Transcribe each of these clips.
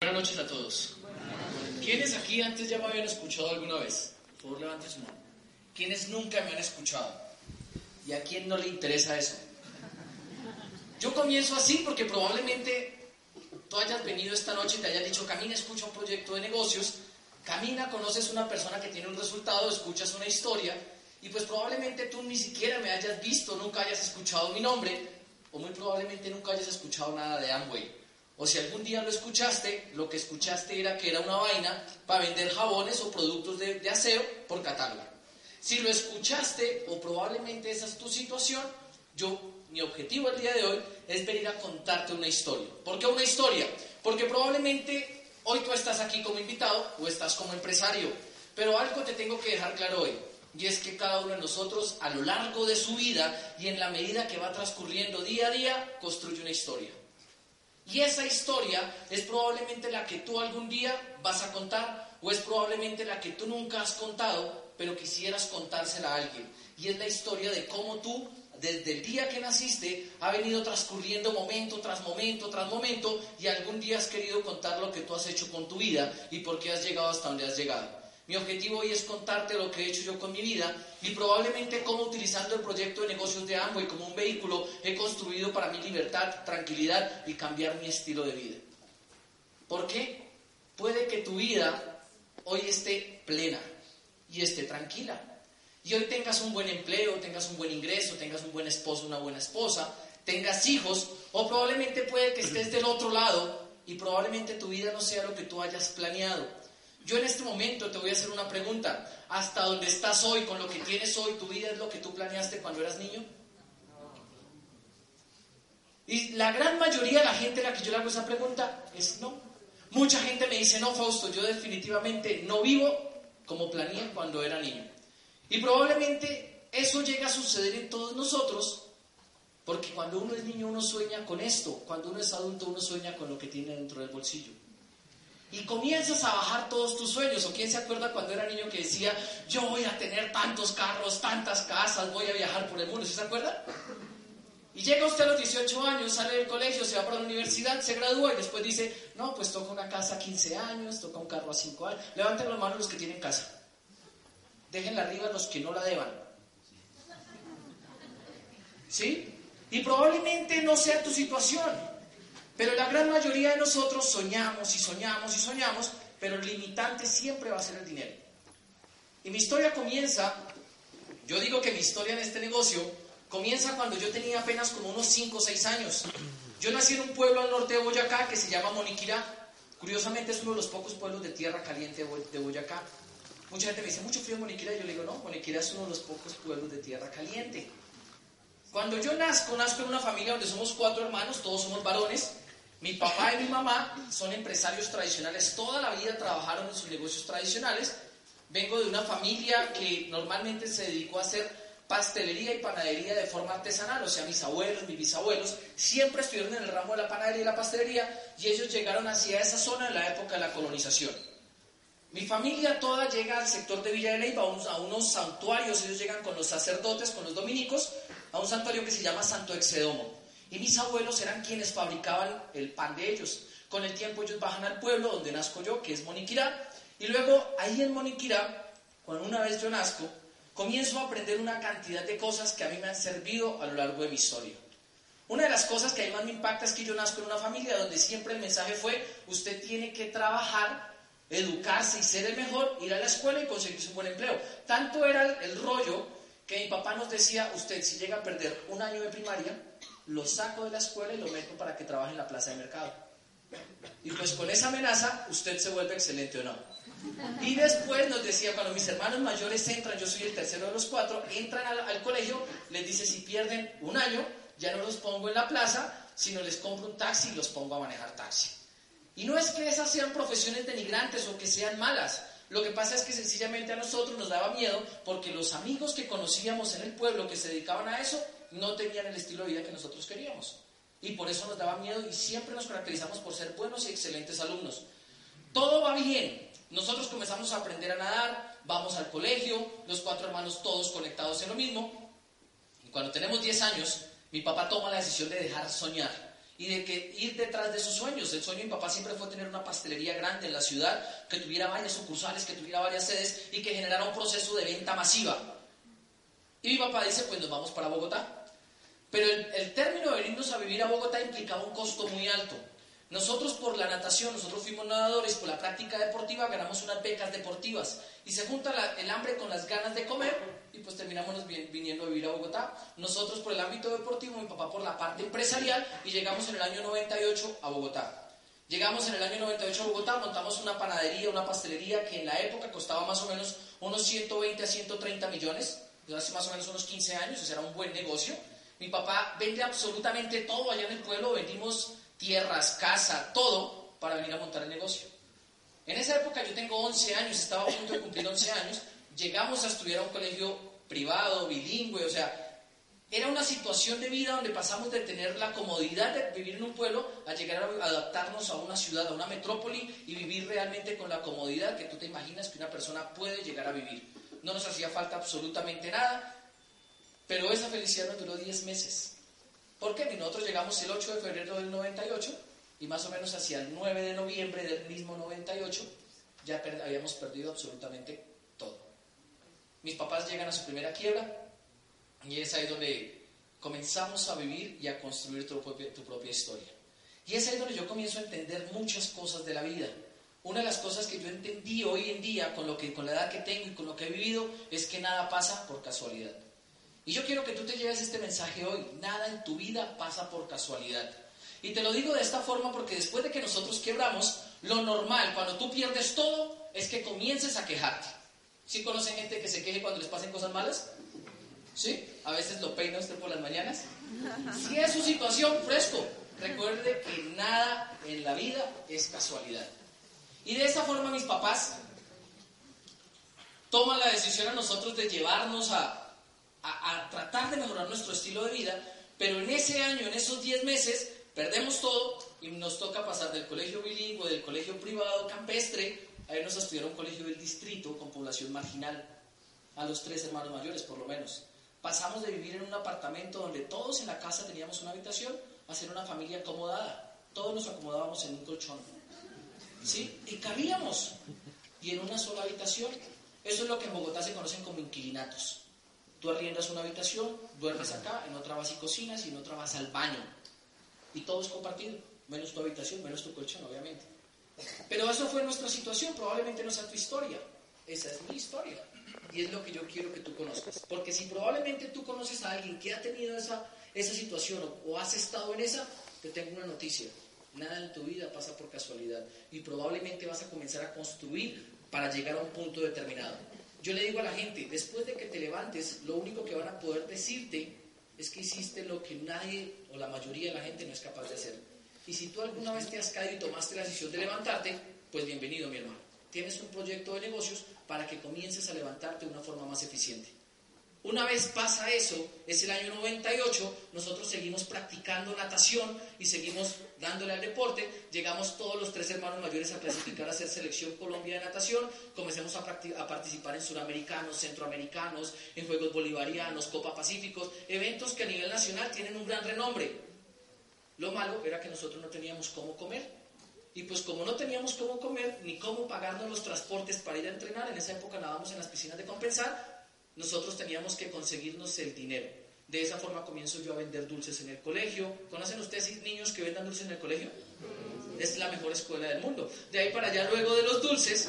Buenas noches a todos. ¿Quiénes aquí antes ya me habían escuchado alguna vez? Por favor, levanten su mano. ¿Quiénes nunca me han escuchado? ¿Y a quién no le interesa eso? Yo comienzo así porque probablemente tú hayas venido esta noche y te hayas dicho, camina, escucha un proyecto de negocios, camina, conoces una persona que tiene un resultado, escuchas una historia, y pues probablemente tú ni siquiera me hayas visto, nunca hayas escuchado mi nombre, o muy probablemente nunca hayas escuchado nada de Amway. O si algún día lo escuchaste, lo que escuchaste era que era una vaina para vender jabones o productos de, aseo por catálogo. Si lo escuchaste, o probablemente esa es tu situación, yo, mi objetivo el día de hoy es venir a contarte una historia. ¿Por qué una historia? Porque probablemente hoy tú estás aquí como invitado o estás como empresario, pero algo te tengo que dejar claro hoy. Y es que cada uno de nosotros a lo largo de su vida y en la medida que va transcurriendo día a día, construye una historia. Y esa historia es probablemente la que tú algún día vas a contar o es probablemente la que tú nunca has contado, pero quisieras contársela a alguien. Y es la historia de cómo tú, desde el día que naciste, ha venido transcurriendo momento tras momento tras momento y algún día has querido contar lo que tú has hecho con tu vida y por qué has llegado hasta donde has llegado. Mi objetivo hoy es contarte lo que he hecho yo con mi vida y probablemente cómo utilizando el proyecto de negocios de Amway como un vehículo he construido para mi libertad, tranquilidad y cambiar mi estilo de vida. ¿Por qué? Puede que tu vida hoy esté plena y esté tranquila. Y hoy tengas un buen empleo, tengas un buen ingreso, tengas un buen esposo, una buena esposa, tengas hijos, o probablemente puede que estés del otro lado y probablemente tu vida no sea lo que tú hayas planeado. Yo en este momento te voy a hacer una pregunta. ¿Hasta dónde estás hoy, con lo que tienes hoy, tu vida es lo que tú planeaste cuando eras niño? Y la gran mayoría de la gente a la que yo le hago esa pregunta es no. Mucha gente me dice, no, Fausto, yo definitivamente no vivo como planeé cuando era niño. Y probablemente eso llega a suceder en todos nosotros, porque cuando uno es niño uno sueña con esto, cuando uno es adulto uno sueña con lo que tiene dentro del bolsillo y comienzas a bajar todos tus sueños. ¿O quién se acuerda cuando era niño que decía, yo voy a tener tantos carros, tantas casas, voy a viajar por el mundo? ¿Sí se acuerda? Y llega usted a los 18 años, sale del colegio, se va para la universidad, se gradúa y después dice, no, pues toca una casa a 15 años, toca un carro a 5 años. Levanten las manos los que tienen casa. Déjenla arriba los que no la deban. ¿Sí? Y probablemente no sea tu situación. Pero la gran mayoría de nosotros soñamos y soñamos y soñamos, pero el limitante siempre va a ser el dinero. Y mi historia comienza, yo digo que mi historia en este negocio comienza cuando yo tenía apenas como unos 5 o 6 años. Yo nací en un pueblo al norte de Boyacá que se llama Moniquirá. Curiosamente es uno de los pocos pueblos de tierra caliente de Boyacá. Mucha gente me dice, mucho frío en Moniquirá. Y yo le digo, no, Moniquirá es uno de los pocos pueblos de tierra caliente. Cuando yo nazco, nazco en una familia donde somos cuatro hermanos, todos somos varones. Mi papá y mi mamá son empresarios tradicionales, toda la vida trabajaron en sus negocios tradicionales. Vengo de una familia que normalmente se dedicó a hacer pastelería y panadería de forma artesanal, o sea, mis abuelos, mis bisabuelos, siempre estuvieron en el ramo de la panadería y la pastelería y ellos llegaron hacia esa zona en la época de la colonización. Mi familia toda llega al sector de Villa de Leyva, a unos santuarios, ellos llegan con los sacerdotes, con los dominicos, a un santuario que se llama Santo Exedomo. Y mis abuelos eran quienes fabricaban el pan de ellos. Con el tiempo ellos bajan al pueblo donde nazco yo, que es Moniquirá, y luego ahí en Moniquirá, cuando una vez yo nazco, comienzo a aprender una cantidad de cosas que a mí me han servido a lo largo de mi historia. Una de las cosas que a mí más me impacta es que yo nazco en una familia donde siempre el mensaje fue, usted tiene que trabajar, educarse y ser el mejor, ir a la escuela y conseguirse un buen empleo. Tanto era el rollo que mi papá nos decía, usted si llega a perder un año de primaria, lo saco de la escuela y lo meto para que trabaje en la plaza de mercado. Y pues con esa amenaza usted se vuelve excelente o no. Y después nos decía, cuando mis hermanos mayores entran, yo soy el tercero de los cuatro, entran al, colegio, les dice, si pierden un año, ya no los pongo en la plaza, sino les compro un taxi y los pongo a manejar taxi. Y no es que esas sean profesiones denigrantes o que sean malas. Lo que pasa es que sencillamente a nosotros nos daba miedo porque los amigos que conocíamos en el pueblo que se dedicaban a eso no tenían el estilo de vida que nosotros queríamos. Y por eso nos daba miedo y siempre nos caracterizamos por ser buenos y excelentes alumnos. Todo va bien. Nosotros comenzamos a aprender a nadar, vamos al colegio, los cuatro hermanos todos conectados en lo mismo. Y cuando tenemos 10 años, mi papá toma la decisión de dejar soñar y de que ir detrás de sus sueños. El sueño de mi papá siempre fue tener una pastelería grande en la ciudad, que tuviera varias sucursales, que tuviera varias sedes y que generara un proceso de venta masiva. Y mi papá dice, pues nos vamos para Bogotá. Pero el, el término de venirnos a vivir a Bogotá implicaba un costo muy alto. Nosotros por la natación, nosotros fuimos nadadores, por la práctica deportiva ganamos unas becas deportivas y se junta el hambre con las ganas de comer y pues terminamos viniendo a vivir a Bogotá. Nosotros por el ámbito deportivo, mi papá por la parte empresarial y llegamos en el año 98 a Bogotá. Llegamos en el año 98 a Bogotá, montamos una panadería, una pastelería que en la época costaba más o menos unos 120 a 130 millones, hace más o menos unos 15 años, ese era un buen negocio. Mi papá vende absolutamente todo allá en el pueblo, vendimos tierras, casa, todo para venir a montar el negocio. En esa época yo tengo 11 años, estaba a punto de cumplir 11 años, llegamos a estudiar a un colegio privado, bilingüe, o sea, era una situación de vida donde pasamos de tener la comodidad de vivir en un pueblo a llegar a adaptarnos a una ciudad, a una metrópoli y vivir realmente con la comodidad que tú te imaginas que una persona puede llegar a vivir. No nos hacía falta absolutamente nada, pero esa felicidad nos duró 10 meses. ¿Por qué? Nosotros llegamos el 8 de febrero del 98 y más o menos hacia el 9 de noviembre del mismo 98 ya habíamos perdido absolutamente todo. Mis papás llegan a su primera quiebra y es ahí donde comenzamos a vivir y a construir tu propia, tu propia historia. Y es ahí donde yo comienzo a entender muchas cosas de la vida. Una de las cosas que yo entendí hoy en día con, lo que, con la edad que tengo y con lo que he vivido es que nada pasa por casualidad. Y yo quiero que tú te lleves este mensaje hoy. Nada en tu vida pasa por casualidad. Y te lo digo de esta forma porque después de que nosotros quebramos, lo normal cuando tú pierdes todo es que comiences a quejarte. ¿Sí conocen gente que se queje cuando les pasen cosas malas? ¿Sí? A veces lo peina usted por las mañanas. Si es su situación, fresco. Recuerde que nada en la vida es casualidad. Y de esa forma mis papás toman la decisión a nosotros de llevarnos a, a, tratar de mejorar nuestro estilo de vida, pero en ese año, en esos 10 meses, perdemos todo y nos toca pasar del colegio bilingüe, del colegio privado campestre, a irnos a estudiar a un colegio del distrito con población marginal, a los tres hermanos mayores por lo menos. Pasamos de vivir en un apartamento donde todos en la casa teníamos una habitación a ser una familia acomodada. Todos nos acomodábamos en un colchón. ¿Sí? Y cabíamos. Y en una sola habitación. Eso es lo que en Bogotá se conocen como inquilinatos. Tú arriendas una habitación, duermes acá, en otra vas y cocinas y en otra vas al baño. Y todo es compartido, menos tu habitación, menos tu colchón, obviamente. Pero eso fue nuestra situación, probablemente no sea tu historia. Esa es mi historia. Y es lo que yo quiero que tú conozcas. Porque si probablemente tú conoces a alguien que ha tenido esa, esa situación o, o has estado en esa, te tengo una noticia. Nada en tu vida pasa por casualidad. Y probablemente vas a comenzar a construir para llegar a un punto determinado. Yo le digo a la gente, después de que te levantes, lo único que van a poder decirte es que hiciste lo que nadie o la mayoría de la gente no es capaz de hacer. Y si tú alguna vez te has caído y tomaste la decisión de levantarte, pues bienvenido mi hermano. Tienes un proyecto de negocios para que comiences a levantarte de una forma más eficiente. Una vez pasa eso, es el año 98, nosotros seguimos practicando natación y seguimos dándole al deporte. Llegamos todos los tres hermanos mayores a clasificar a hacer selección Colombia de natación. Comencemos a, a participar en suramericanos, centroamericanos, en Juegos Bolivarianos, Copa Pacíficos, eventos que a nivel nacional tienen un gran renombre. Lo malo era que nosotros no teníamos cómo comer. Y pues como no teníamos cómo comer ni cómo pagarnos los transportes para ir a entrenar, en esa época nadábamos en las piscinas de compensar, nosotros teníamos que conseguirnos el dinero. De esa forma comienzo yo a vender dulces en el colegio. ¿Conocen ustedes niños que vendan dulces en el colegio? Es la mejor escuela del mundo. De ahí para allá, luego de los dulces,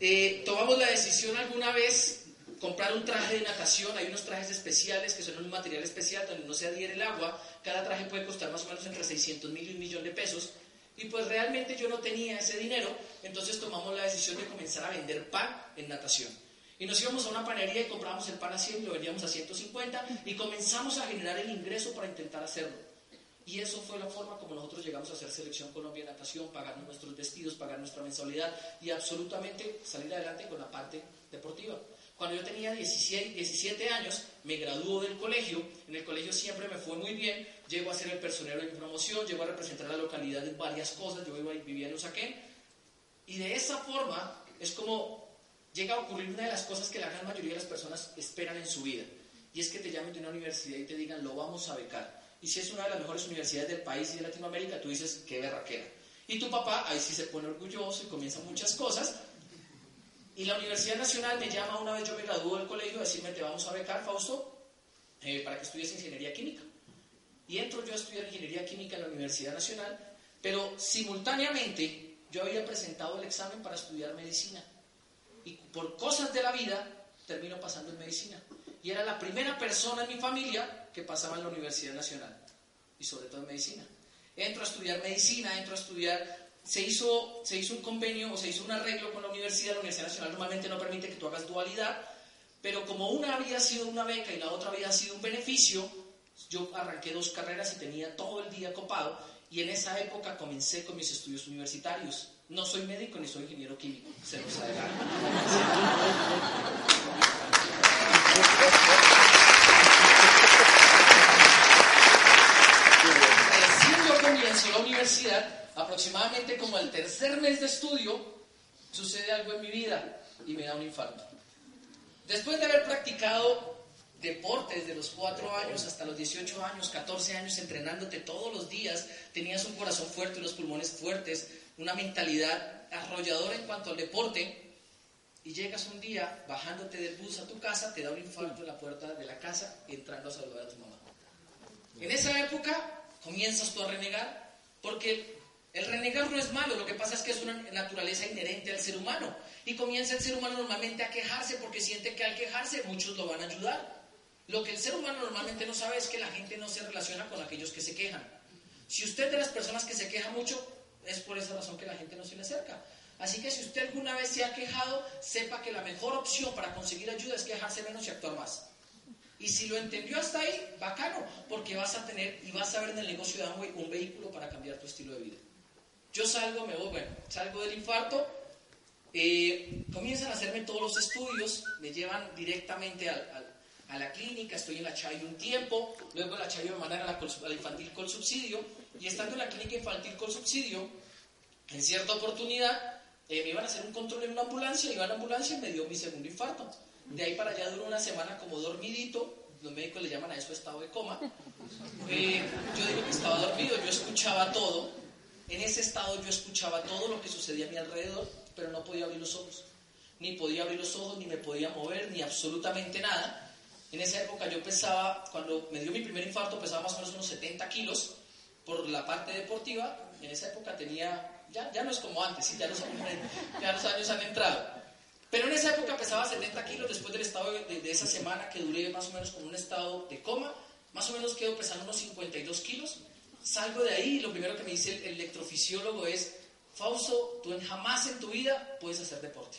eh, tomamos la decisión alguna vez comprar un traje de natación. Hay unos trajes especiales que son un material especial donde no se adhiere el agua. Cada traje puede costar más o menos entre 600 mil y un millón de pesos. Y pues realmente yo no tenía ese dinero, entonces tomamos la decisión de comenzar a vender pan en natación. Y nos íbamos a una panería y comprábamos el pan a 100 y lo vendíamos a 150 y comenzamos a generar el ingreso para intentar hacerlo. Y eso fue la forma como nosotros llegamos a hacer Selección Colombia Natación, pagar nuestros vestidos, pagar nuestra mensualidad y absolutamente salir adelante con la parte deportiva. Cuando yo tenía 16, 17 años, me graduó del colegio. En el colegio siempre me fue muy bien. Llego a ser el personero de mi promoción, llego a representar a la localidad en varias cosas. Yo vivía en Usaquén. Y de esa forma es como llega a ocurrir una de las cosas que la gran mayoría de las personas esperan en su vida. Y es que te llamen de una universidad y te digan, lo vamos a becar. Y si es una de las mejores universidades del país y de Latinoamérica, tú dices, qué berraquera. Y tu papá ahí sí se pone orgulloso y comienzan muchas cosas. Y la Universidad Nacional me llama una vez yo me graduó del colegio a decirme, te vamos a becar, Fausto, eh, para que estudies ingeniería química. Y entro yo a estudiar ingeniería química en la Universidad Nacional, pero simultáneamente yo había presentado el examen para estudiar medicina. Y por cosas de la vida termino pasando en medicina. Y era la primera persona en mi familia que pasaba en la Universidad Nacional, y sobre todo en medicina. Entro a estudiar medicina, entro a estudiar se hizo, se hizo un convenio o se hizo un arreglo con la universidad, la Universidad Nacional normalmente no permite que tú hagas dualidad, pero como una había sido una beca y la otra había sido un beneficio, yo arranqué dos carreras y tenía todo el día copado y en esa época comencé con mis estudios universitarios. No soy médico ni soy ingeniero químico, se los adelanto. comienzo la universidad, aproximadamente como el tercer mes de estudio, sucede algo en mi vida y me da un infarto. Después de haber practicado deporte desde los 4 años hasta los 18 años, 14 años, entrenándote todos los días, tenías un corazón fuerte, unos pulmones fuertes, una mentalidad arrolladora en cuanto al deporte, y llegas un día bajándote del bus a tu casa, te da un infarto en la puerta de la casa, entrando a saludar a tu mamá. En esa época comienzas tú a renegar, porque el renegar no es malo, lo que pasa es que es una naturaleza inherente al ser humano. Y comienza el ser humano normalmente a quejarse porque siente que al quejarse muchos lo van a ayudar. Lo que el ser humano normalmente no sabe es que la gente no se relaciona con aquellos que se quejan. Si usted de las personas que se queja mucho, es por esa razón que la gente no se le acerca. Así que si usted alguna vez se ha quejado, sepa que la mejor opción para conseguir ayuda es quejarse menos y actuar más. Y si lo entendió hasta ahí, bacano, porque vas a tener y vas a ver en el negocio de Amway un vehículo para cambiar tu estilo de vida. Yo salgo, me voy, bueno, salgo del infarto, eh, comienzan a hacerme todos los estudios, me llevan directamente a la clínica, estoy en la Chayo un tiempo, luego la Chayo me mandan a la, infantil con subsidio, y estando en la clínica infantil con subsidio, en cierta oportunidad, eh, me iban a hacer un control en una ambulancia, iba a la ambulancia y me dio mi segundo infarto. De ahí para allá duró una semana como dormidito, los médicos le llaman a eso estado de coma. Eh, yo digo que estaba dormido, yo escuchaba todo. En ese estado yo escuchaba todo lo que sucedía a mi alrededor, pero no podía abrir los ojos. Ni podía abrir los ojos, ni me podía mover, ni absolutamente nada. En esa época yo pesaba, cuando me dio mi primer infarto, pesaba más o menos unos 70 kilos por la parte deportiva. En esa época tenía, ya, ya no es como antes, ya, los ya los años han entrado. Pero en esa época pesaba 70 kilos después del estado de, esa semana que duré más o menos con un estado de coma. Más o menos quedo pesando unos 52 kilos. Salgo de ahí y lo primero que me dice el, electrofisiólogo es, Fausto, tú jamás en tu vida puedes hacer deporte.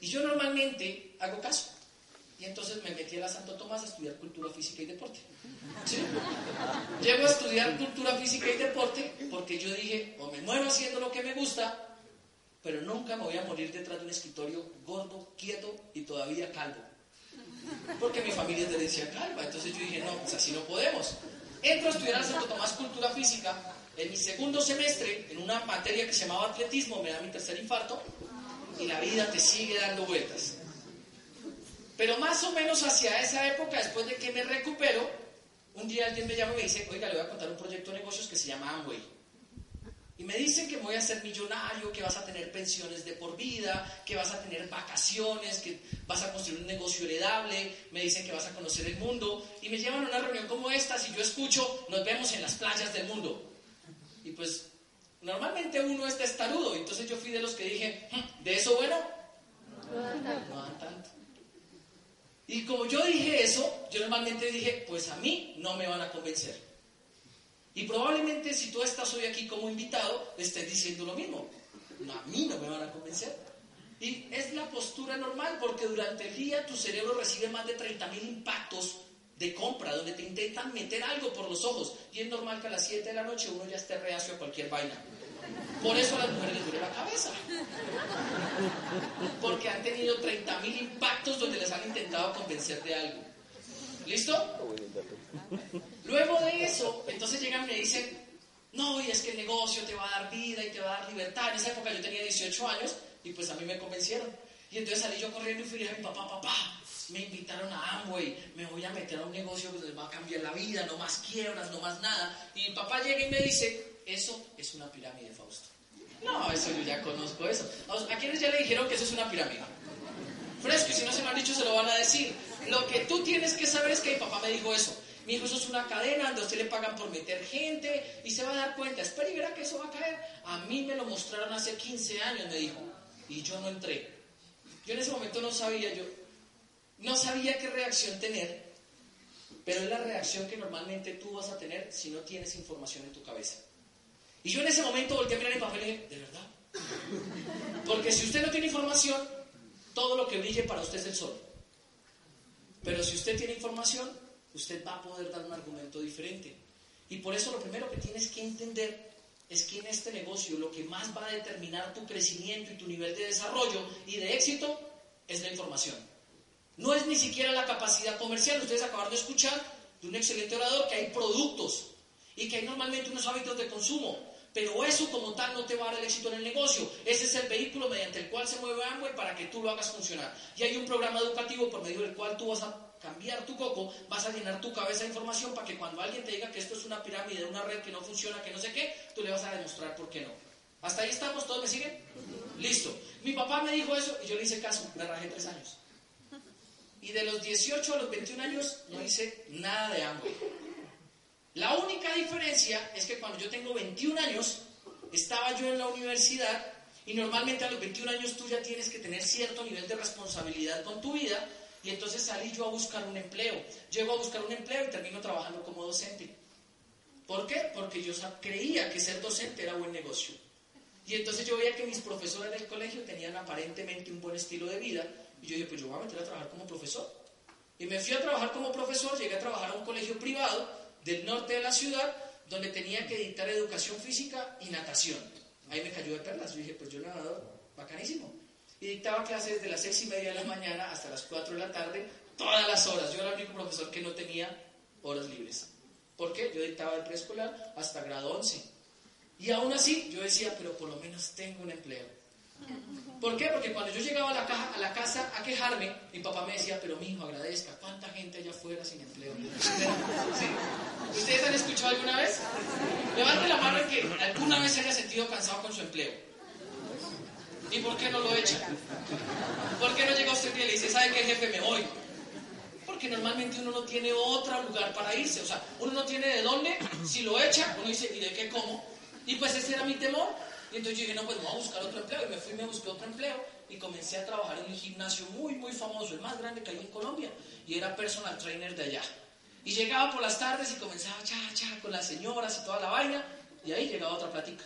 Y yo normalmente hago caso. Y entonces me metí a la Santo Tomás a estudiar cultura física y deporte. Llego a estudiar cultura física y deporte porque yo dije, o me muero haciendo lo que me gusta, pero nunca me voy a morir detrás de un escritorio gordo, quieto y todavía calvo. Porque mi familia es de herencia calva. Entonces yo dije, no, pues así no podemos. Entro a estudiar al Santo Tomás Cultura Física. En mi segundo semestre, en una materia que se llamaba atletismo, me da mi tercer infarto y la vida te sigue dando vueltas. Pero más o menos hacia esa época, después de que me recupero, un día alguien me llama y me dice, oiga, le voy a contar un proyecto de negocios que se llama Amway. Y me dicen que voy a ser millonario, que vas a tener pensiones de por vida, que vas a tener vacaciones, que vas a construir un negocio heredable, me dicen que vas a conocer el mundo. Y me llevan a una reunión como esta, si yo escucho, nos vemos en las playas del mundo. Y pues normalmente uno está estarudo, entonces yo fui de los que dije, hmm, ¿de eso bueno? No dan tanto. Y como yo dije eso, yo normalmente dije, pues a mí no me van a convencer. Y probablemente si tú estás hoy aquí como invitado, estés diciendo lo mismo. a mí no me van a convencer. Y es la postura normal, porque durante el día tu cerebro recibe más de 30.000 impactos de compra, donde te intentan meter algo por los ojos. Y es normal que a las 7 de la noche uno ya esté reacio a cualquier vaina. Por eso a las mujeres les duele la cabeza. Porque han tenido 30.000 impactos donde les han intentado convencer de algo. ¿Listo? Luego de eso, entonces llegan y me dicen, no, y es que el negocio te va a dar vida y te va a dar libertad. En esa época yo tenía 18 años y pues a mí me convencieron. Y entonces salí yo corriendo y fui a mi papá, papá, me invitaron a Amway, me voy a meter a un negocio que les va a cambiar la vida, no más quiebras, no más nada. Y mi papá llega y me dice, eso es una pirámide, Fausto. No, eso yo ya conozco eso. ¿A quiénes ya le dijeron que eso es una pirámide? Fresco, y si no se lo han dicho, se lo van a decir. Lo que tú tienes que saber es que mi papá me dijo eso. Mi hijo, eso es una cadena donde a usted le pagan por meter gente y se va a dar cuenta. Espera y verá que eso va a caer. A mí me lo mostraron hace 15 años, me dijo. Y yo no entré. Yo en ese momento no sabía, yo no sabía qué reacción tener, pero es la reacción que normalmente tú vas a tener si no tienes información en tu cabeza. Y yo en ese momento volteé a mirar el papel y dije, ¿de verdad? Porque si usted no tiene información, todo lo que brille para usted es el sol. Pero si usted tiene información, usted va a poder dar un argumento diferente. Y por eso lo primero que tienes que entender es que en este negocio lo que más va a determinar tu crecimiento y tu nivel de desarrollo y de éxito es la información. No es ni siquiera la capacidad comercial. Ustedes acabaron de escuchar de un excelente orador que hay productos y que hay normalmente unos hábitos de consumo. Pero eso como tal no te va a dar el éxito en el negocio. Ese es el vehículo mediante el cual se mueve Amway para que tú lo hagas funcionar. Y hay un programa educativo por medio del cual tú vas a cambiar tu coco, vas a llenar tu cabeza de información para que cuando alguien te diga que esto es una pirámide, una red que no funciona, que no sé qué, tú le vas a demostrar por qué no. ¿Hasta ahí estamos? ¿Todos me siguen? Listo. Mi papá me dijo eso y yo le hice caso, me rajé tres años. Y de los 18 a los 21 años no hice nada de Amway. La única diferencia es que cuando yo tengo 21 años, estaba yo en la universidad y normalmente a los 21 años tú ya tienes que tener cierto nivel de responsabilidad con tu vida y entonces salí yo a buscar un empleo. Llego a buscar un empleo y termino trabajando como docente. ¿Por qué? Porque yo creía que ser docente era buen negocio. Y entonces yo veía que mis profesores del colegio tenían aparentemente un buen estilo de vida. Y yo dije, pues yo voy a meter a trabajar como profesor. Y me fui a trabajar como profesor, llegué a trabajar a un colegio privado del norte de la ciudad, donde tenía que dictar educación física y natación. Ahí me cayó de perlas. Yo dije, pues yo nadador, bacanísimo y dictaba clases de las seis y media de la mañana hasta las 4 de la tarde, todas las horas. Yo era el único profesor que no tenía horas libres. ¿Por qué? Yo dictaba el preescolar hasta grado 11. Y aún así yo decía, pero por lo menos tengo un empleo. ¿Por qué? Porque cuando yo llegaba a la, casa a quejarme, mi papá me decía, pero mi hijo, agradezca, ¿cuánta gente allá afuera sin empleo? ¿Ustedes han escuchado alguna vez? Levante la mano que alguna vez se haya sentido cansado con su empleo. ¿Y por qué no lo echa? ¿Por qué no llega usted y le dice, ¿sabe qué jefe me voy? Porque normalmente uno no tiene otro lugar para irse. O sea, uno no tiene de dónde. Si lo echa, uno dice, ¿y de qué cómo? Y pues ese era mi temor. Y entonces yo dije, no, pues me voy a buscar otro empleo. Y me fui, me busqué otro empleo. Y comencé a trabajar en un gimnasio muy, muy famoso, el más grande que hay en Colombia. Y era personal trainer de allá. Y llegaba por las tardes y comenzaba cha, cha, con las señoras y toda la vaina. Y ahí llegaba otra plática.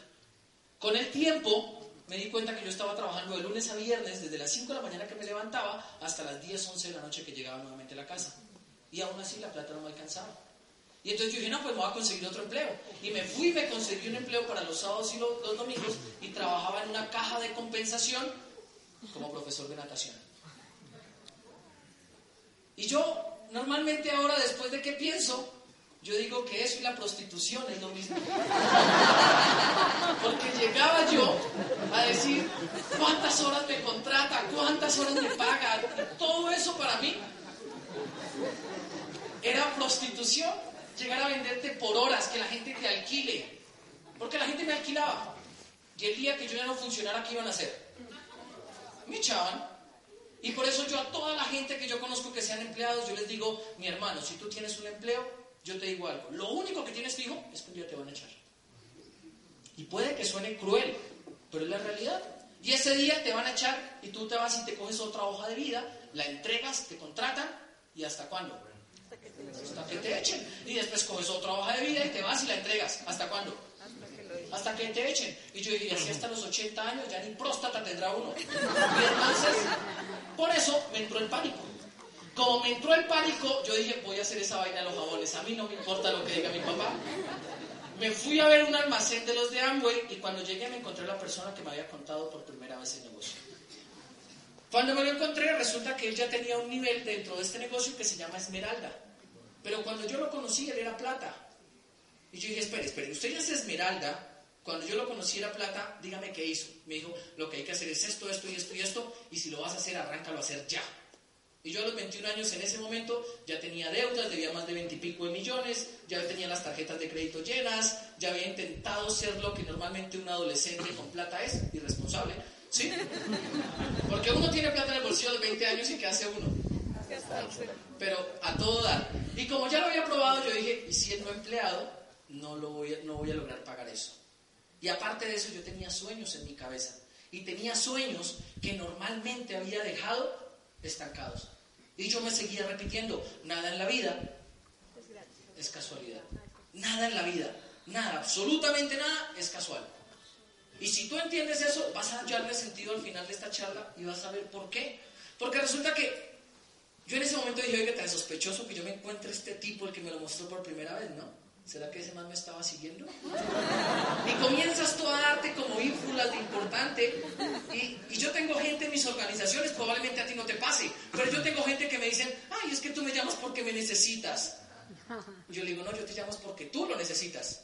Con el tiempo, me di cuenta que yo estaba trabajando de lunes a viernes, desde las 5 de la mañana que me levantaba hasta las 10, 11 de la noche que llegaba nuevamente a la casa. Y aún así la plata no me alcanzaba. Y entonces yo dije, no, pues me voy a conseguir otro empleo. Y me fui me conseguí un empleo para los sábados y los, domingos y trabajaba en una caja de compensación como profesor de natación. Y yo normalmente ahora, después de que pienso, yo digo que eso y la prostitución es lo mismo. Porque llegaba yo a decir cuántas horas me contrata, cuántas horas me paga. Todo eso para mí era prostitución. Llegar a venderte por horas, que la gente te alquile. Porque la gente me alquilaba. Y el día que yo ya no funcionara, ¿qué iban a hacer? Me echaban. Y por eso yo a toda la gente que yo conozco que sean empleados, yo les digo, mi hermano, si tú tienes un empleo, yo te digo algo, lo único que tienes fijo es que un día te van a echar. Y puede que suene cruel, pero es la realidad. Y ese día te van a echar y tú te vas y te coges otra hoja de vida, la entregas, te contratan y hasta cuándo? Hasta que te echen. Y después coges otra hoja de vida y te vas y la entregas. ¿Hasta cuándo? Hasta que te echen. Y yo dije, así hasta los 80 años ya ni próstata tendrá uno. Y entonces, por eso me entró el pánico. Como me entró el pánico, yo dije, voy a hacer esa vaina de los jabones. A mí no me importa lo que diga mi papá. Me fui a ver un almacén de los de Amway y cuando llegué me encontré la persona que me había contado por primera vez el negocio. Cuando me lo encontré, resulta que él ya tenía un nivel dentro de este negocio que se llama Esmeralda. Pero cuando yo lo conocí, él era plata. Y yo dije, espere, espere, usted ya es Esmeralda. Cuando yo lo conocí era plata, dígame qué hizo. Me dijo, lo que hay que hacer es esto, esto y esto y esto, y si lo vas a hacer, arráncalo a hacer ya. Y yo a los 21 años en ese momento ya tenía deudas, debía más de 20 y pico de millones, ya tenía las tarjetas de crédito llenas, ya había intentado ser lo que normalmente un adolescente con plata es, irresponsable. ¿Sí? Porque uno tiene plata en el bolsillo de 20 años y ¿qué hace uno? Pero a todo dar. Y como ya lo había probado, yo dije, y siendo empleado, no, lo voy a, no voy a lograr pagar eso. Y aparte de eso, yo tenía sueños en mi cabeza. Y tenía sueños que normalmente había dejado estancados. Y yo me seguía repitiendo, nada en la vida es casualidad. Nada en la vida, nada, absolutamente nada es casual. Y si tú entiendes eso, vas a hallarle sentido al final de esta charla y vas a ver por qué. Porque resulta que yo en ese momento dije, oiga, tan sospechoso que yo me encuentre este tipo, el que me lo mostró por primera vez, ¿no? ¿Será que ese man me estaba siguiendo? Y comienzas tú a darte como ínfulas de importante. Y, yo tengo gente en mis organizaciones, probablemente a ti no te pase, pero yo tengo gente que me dicen, ay, es que tú me llamas porque me necesitas. Y yo le digo, no, yo te llamo porque tú lo necesitas.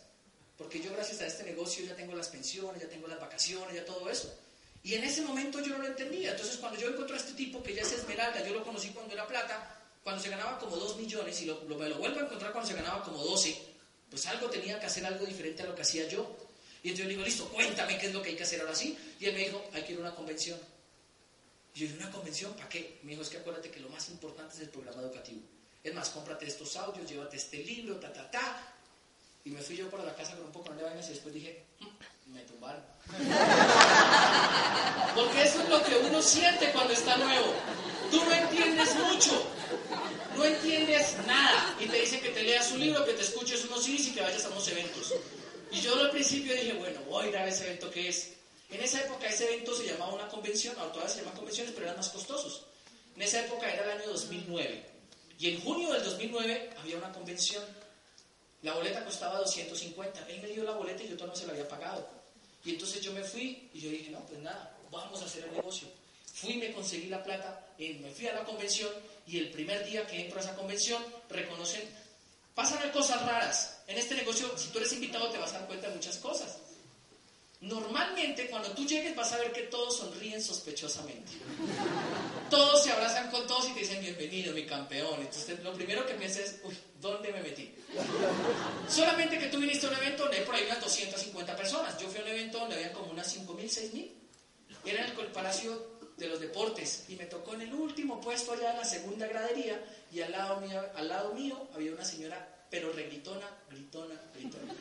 Porque yo gracias a este negocio ya tengo las pensiones, ya tengo las vacaciones, ya todo eso. Y en ese momento yo no lo entendía. Entonces cuando yo encontré a este tipo que ya es esmeralda, yo lo conocí cuando era plata, cuando se ganaba como 2 millones y lo, me lo vuelvo a encontrar cuando se ganaba como 12 pues algo tenía que hacer algo diferente a lo que hacía yo. Y entonces yo le digo, listo, cuéntame qué es lo que hay que hacer ahora sí. Y él me dijo, hay que ir a una convención. Y yo ¿una convención? ¿Para qué? Me dijo, es que acuérdate que lo más importante es el programa educativo. Es más, cómprate estos audios, llévate este libro, ta, ta, ta. Y me fui yo para la casa con un poco de vainas y después dije, mm, me tumbaron. Porque eso es lo que uno siente cuando está nuevo. Tú no entiendes mucho, no entiendes nada. Y te dicen que te leas un libro, que te escuches unos CDs y que vayas a unos eventos. Y yo al principio dije, bueno, voy a ir a ese evento que es. En esa época ese evento se llamaba una convención, ahora todavía se llaman convenciones, pero eran más costosos. En esa época era el año 2009. Y en junio del 2009 había una convención. La boleta costaba 250. Él me dio la boleta y yo todavía no se la había pagado. Y entonces yo me fui y yo dije, no, pues nada, vamos a hacer el negocio. Fui, me conseguí la plata, eh, me fui a la convención y el primer día que entro a esa convención reconocen, pasan cosas raras. En este negocio, si tú eres invitado, te vas a dar cuenta de muchas cosas. Normalmente, cuando tú llegues, vas a ver que todos sonríen sospechosamente. Todos se abrazan con todos y te dicen, bienvenido, mi campeón. Entonces, lo primero que piensas es, uy, ¿dónde me metí? Solamente que tú viniste a un evento donde hay por ahí unas 250 personas. Yo fui a un evento donde había como unas 5.000, 6.000. Era en el Palacio de los Deportes y me tocó en el último puesto allá en la segunda gradería y al lado mío, al lado mío había una señora, pero regritona, gritona, gritona.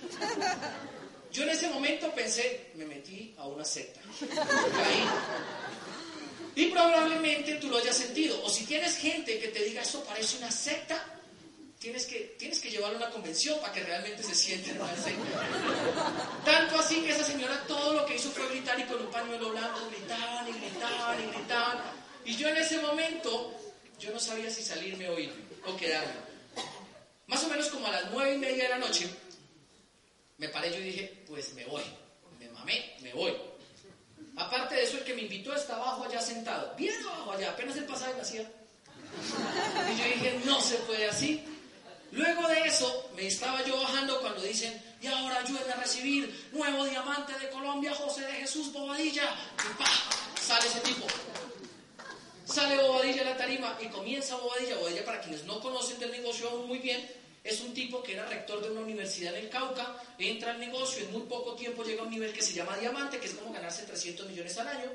Yo en ese momento pensé, me metí a una secta. Caí. Y probablemente tú lo hayas sentido. O si tienes gente que te diga, eso parece una secta, tienes que, tienes que llevarlo a una convención para que realmente se sienten una secta. Tanto así que esa señora todo lo que hizo fue gritar y con un pañuelo blanco gritaban y gritaban y gritaban. Y yo en ese momento, yo no sabía si salirme o irme o quedarme. Más o menos como a las nueve y media de la noche, me paré yo y dije, pues me voy. Me mamé, me voy. Aparte de eso, el que me invitó está abajo allá sentado, bien abajo allá, apenas el pasaje hacía. Y yo dije, no se puede así. Luego de eso, me estaba yo bajando cuando dicen, y ahora ayúdenme a recibir nuevo diamante de Colombia, José de Jesús Bobadilla. Y ¡pah! sale ese tipo. Sale Bobadilla a la tarima y comienza Bobadilla. Bobadilla, para quienes no conocen del negocio aún muy bien, es un tipo que era rector de una universidad en el Cauca, entra al negocio, en muy poco tiempo llega a un nivel que se llama diamante, que es como ganarse 300 millones al año,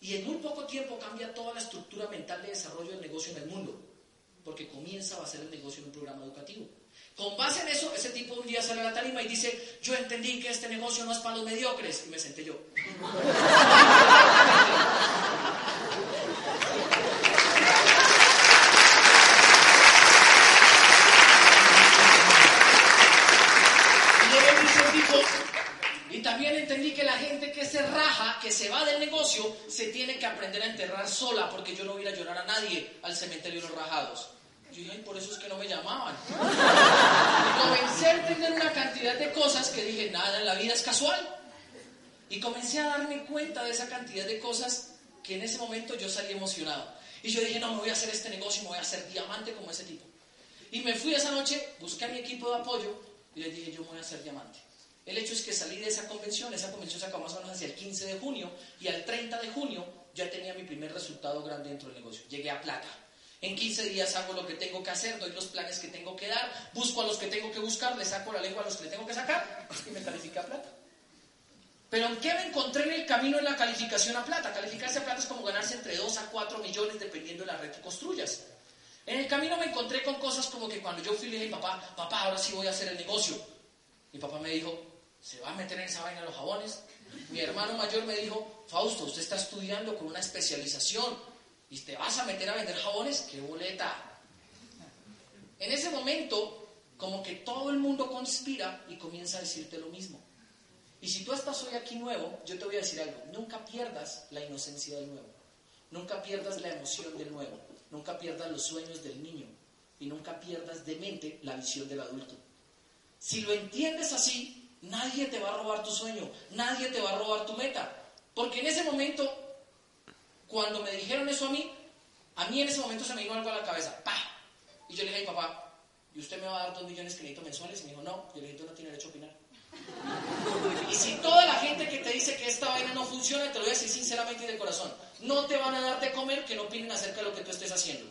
y en muy poco tiempo cambia toda la estructura mental de desarrollo del negocio en el mundo, porque comienza a hacer el negocio en un programa educativo. Con base en eso, ese tipo un día sale a la tarima y dice, yo entendí que este negocio no es para los mediocres, y me senté yo. También entendí que la gente que se raja, que se va del negocio se tiene que aprender a enterrar sola porque yo no voy a llorar a nadie al cementerio de los rajados. Yo dije, por eso es que no me llamaban. comencé a entender una cantidad de cosas que dije, nada la vida es casual. Y comencé a darme cuenta de esa cantidad de cosas que en ese momento yo salí emocionado. Y yo dije, no, me voy a hacer este negocio, me voy a hacer diamante como ese tipo. Y me fui esa noche, busqué a mi equipo de apoyo y les dije, yo me voy a hacer diamante. El hecho es que salí de esa convención, esa convención se acabó más o menos hacia el 15 de junio y al 30 de junio ya tenía mi primer resultado grande dentro del negocio. Llegué a plata. En 15 días hago lo que tengo que hacer, doy los planes que tengo que dar, busco a los que tengo que buscar, le saco la lengua a los que le tengo que sacar y me califica a plata. Pero ¿en qué me encontré en el camino en la calificación a plata? Calificarse a plata es como ganarse entre 2 a 4 millones dependiendo de la red que construyas. En el camino me encontré con cosas como que cuando yo fui le dije papá, papá, ahora sí voy a hacer el negocio. Mi papá me dijo, ¿se va a meter en esa vaina los jabones? Mi hermano mayor me dijo, Fausto, usted está estudiando con una especialización y te vas a meter a vender jabones, qué boleta. En ese momento, como que todo el mundo conspira y comienza a decirte lo mismo. Y si tú estás hoy aquí nuevo, yo te voy a decir algo, nunca pierdas la inocencia del nuevo, nunca pierdas la emoción del nuevo, nunca pierdas los sueños del niño y nunca pierdas de mente la visión del adulto. Si lo entiendes así, nadie te va a robar tu sueño, nadie te va a robar tu meta, porque en ese momento, cuando me dijeron eso a mí, a mí en ese momento se me vino algo a la cabeza, ¡pah! Y yo le dije a mi papá, ¿y usted me va a dar dos millones de crédito mensuales? Y me dijo, no, yo le dije, tú no tienes derecho a opinar. Y si toda la gente que te dice que esta vaina no funciona, te lo voy a decir sinceramente y de corazón, no te van a dar de comer que no opinen acerca de lo que tú estés haciendo.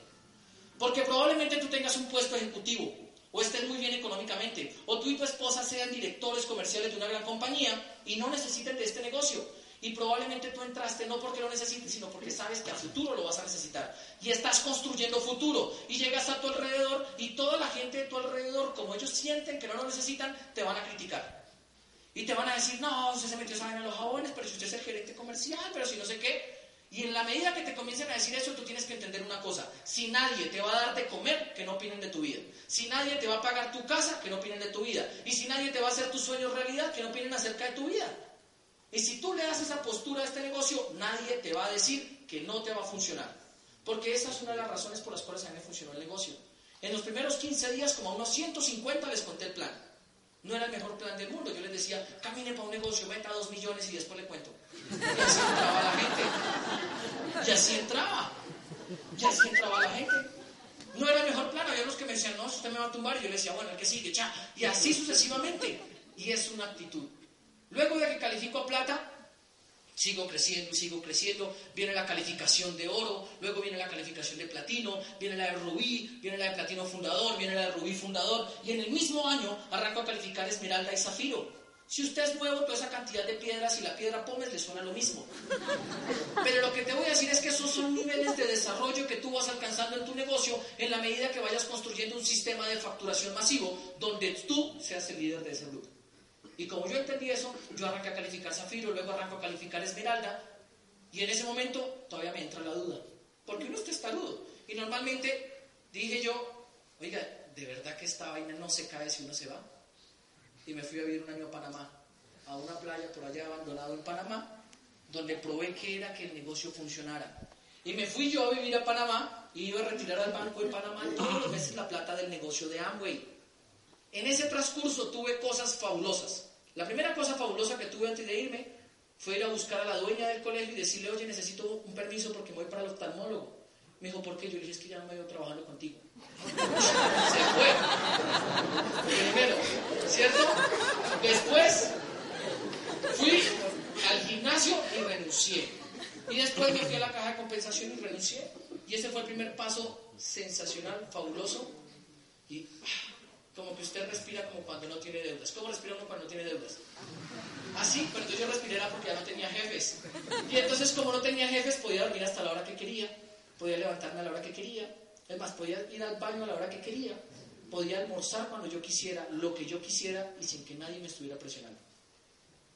Porque probablemente tú tengas un puesto ejecutivo, o estés muy bien económicamente, o tú y tu esposa sean directores comerciales de una gran compañía y no necesiten de este negocio. Y probablemente tú entraste no porque lo necesites, sino porque sabes que a futuro lo vas a necesitar. Y estás construyendo futuro. Y llegas a tu alrededor y toda la gente de tu alrededor, como ellos sienten que no lo necesitan, te van a criticar. Y te van a decir, no, se metió esa en los jabones, pero si usted es el gerente comercial, pero si no sé qué. Y en la medida que te comiencen a decir eso, tú tienes que entender una cosa. Si nadie te va a dar de comer, que no opinen de tu vida. Si nadie te va a pagar tu casa, que no opinen de tu vida. Y si nadie te va a hacer tus sueños realidad, que no opinen acerca de tu vida. Y si tú le das esa postura a este negocio, nadie te va a decir que no te va a funcionar. Porque esa es una de las razones por las cuales a mí me funcionó el negocio. En los primeros 15 días, como a unos 150, les conté el plan. No era el mejor plan del mundo. Yo les decía, camine para un negocio, meta dos millones y después le cuento. Y así entraba la gente. Y así entraba. Y así entraba la gente. No era el mejor plan. Había unos que me decían, no, usted me va a tumbar. Y yo le decía, bueno, el que sigue, ya. Y así sucesivamente. Y es una actitud. Luego de que califico a plata, Sigo creciendo sigo creciendo. Viene la calificación de oro, luego viene la calificación de platino, viene la de rubí, viene la de platino fundador, viene la de rubí fundador. Y en el mismo año arranco a calificar esmeralda y zafiro. Si usted es nuevo, toda esa cantidad de piedras y la piedra pómez le suena lo mismo. Pero lo que te voy a decir es que esos son niveles de desarrollo que tú vas alcanzando en tu negocio en la medida que vayas construyendo un sistema de facturación masivo donde tú seas el líder de ese grupo. Y como yo entendí eso, yo arranqué a calificar Zafiro, luego arranco a calificar Esmeralda, y en ese momento todavía me entra la duda. Porque uno está estarudo. Y normalmente dije yo, oiga, ¿de verdad que esta vaina no se cae si uno se va? Y me fui a vivir un año a Panamá, a una playa por allá abandonado en Panamá, donde probé que era que el negocio funcionara. Y me fui yo a vivir a Panamá y iba a retirar al banco de Panamá todos los meses la plata del negocio de Amway. En ese transcurso tuve cosas fabulosas. La primera cosa fabulosa que tuve antes de irme fue ir a buscar a la dueña del colegio y decirle, oye, necesito un permiso porque voy para el oftalmólogo. Me dijo, ¿por qué? Yo le dije, es que ya no me veo trabajando contigo. Se fue. Primero, ¿cierto? Después fui al gimnasio y renuncié. Y después me fui a la caja de compensación y renuncié. Y ese fue el primer paso sensacional, fabuloso. Y como que usted respira como cuando no tiene deudas. ¿Cómo respira uno cuando no tiene deudas? Así, pero entonces yo respiré porque ya no tenía jefes. Y entonces como no tenía jefes podía dormir hasta la hora que quería, podía levantarme a la hora que quería, es más, podía ir al baño a la hora que quería, podía almorzar cuando yo quisiera, lo que yo quisiera y sin que nadie me estuviera presionando.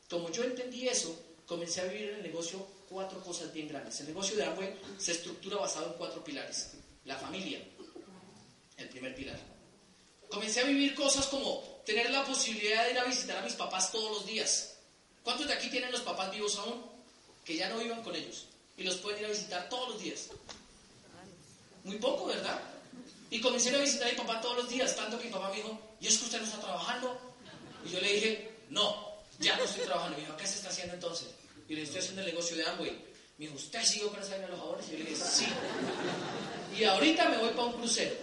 Como yo entendí eso, comencé a vivir en el negocio cuatro cosas bien grandes. El negocio de Amway se estructura basado en cuatro pilares. La familia, el primer pilar comencé a vivir cosas como tener la posibilidad de ir a visitar a mis papás todos los días. ¿Cuántos de aquí tienen los papás vivos aún? que ya no vivan con ellos y los pueden ir a visitar todos los días. Muy poco, ¿verdad? Y comencé a visitar a mi papá todos los días, tanto que mi papá me dijo, ¿y es que usted no está trabajando? Y yo le dije, no, ya no estoy trabajando. Me dijo, ¿qué se está haciendo entonces? Y le estoy haciendo el negocio de Amway. Me dijo, ¿usted siguió con esa de los? Y yo le dije, sí. Y ahorita me voy para un crucero.